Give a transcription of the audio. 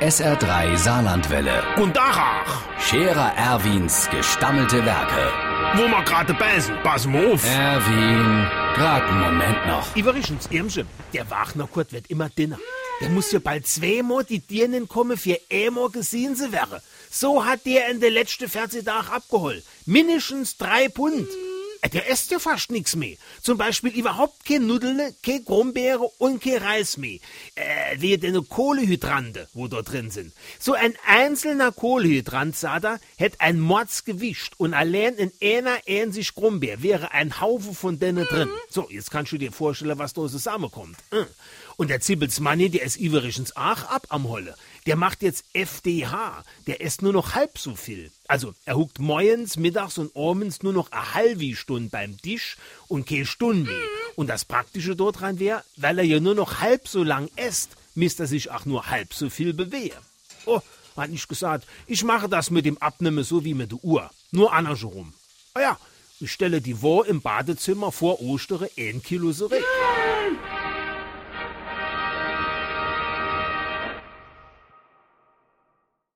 SR3 Saarlandwelle. Und Dachach, Scherer Erwins gestammelte Werke. wo wir gerade beißen, pass mal auf. Erwin, grad einen Moment noch. Übrigens, Irmchen, der Wagner Kurt wird immer dünner. Der muss ja bald zweimal die Dirnen kommen, für einmal gesehen sie wäre. So hat der in der letzten 40 Tagen abgeholt. Mindestens drei Pfund. Äh, Der isst ja fast nichts mehr. Zum Beispiel überhaupt kein Nudeln, kein Grumbeere und kein Reis mehr. Äh, wie denn Kohlehydrante, wo da drin sind. So ein einzelner Kohlehydrant, er, hätte ein Mordsgewicht und allein in einer ähnlich Grumbeer wäre ein Haufen von denen drin. So, jetzt kannst du dir vorstellen, was da zusammenkommt. Äh. Und der Zibbels Manni, der ist übrigens auch ab am Holle. Der macht jetzt FDH. Der isst nur noch halb so viel. Also, er huckt morgens, mittags und abends nur noch eine halbe Stunde beim Tisch und keine Stunde mehr. Und das Praktische dort dran wäre, weil er ja nur noch halb so lang isst, misst er sich auch nur halb so viel bewegen. Oh, hat nicht gesagt, ich mache das mit dem Abnehmen so wie mit der Uhr. Nur andersherum. Ah ja, ich stelle die Wohr im Badezimmer vor Ostere ein Kilo zurück.